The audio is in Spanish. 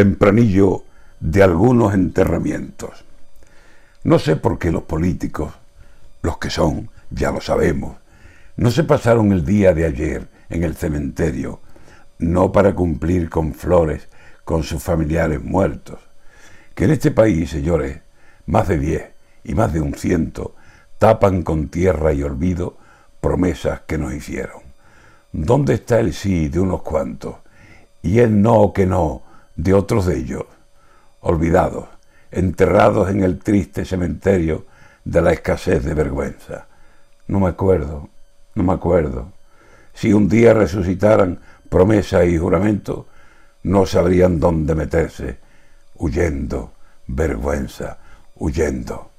tempranillo de algunos enterramientos. No sé por qué los políticos, los que son, ya lo sabemos, no se pasaron el día de ayer en el cementerio, no para cumplir con flores con sus familiares muertos. Que en este país, señores, más de diez y más de un ciento tapan con tierra y olvido promesas que nos hicieron. ¿Dónde está el sí de unos cuantos y el no que no de otros de ellos? Olvidados, enterrados en el triste cementerio de la escasez de vergüenza. No me acuerdo, no me acuerdo. Si un día resucitaran promesa y juramento, no sabrían dónde meterse, huyendo, vergüenza, huyendo.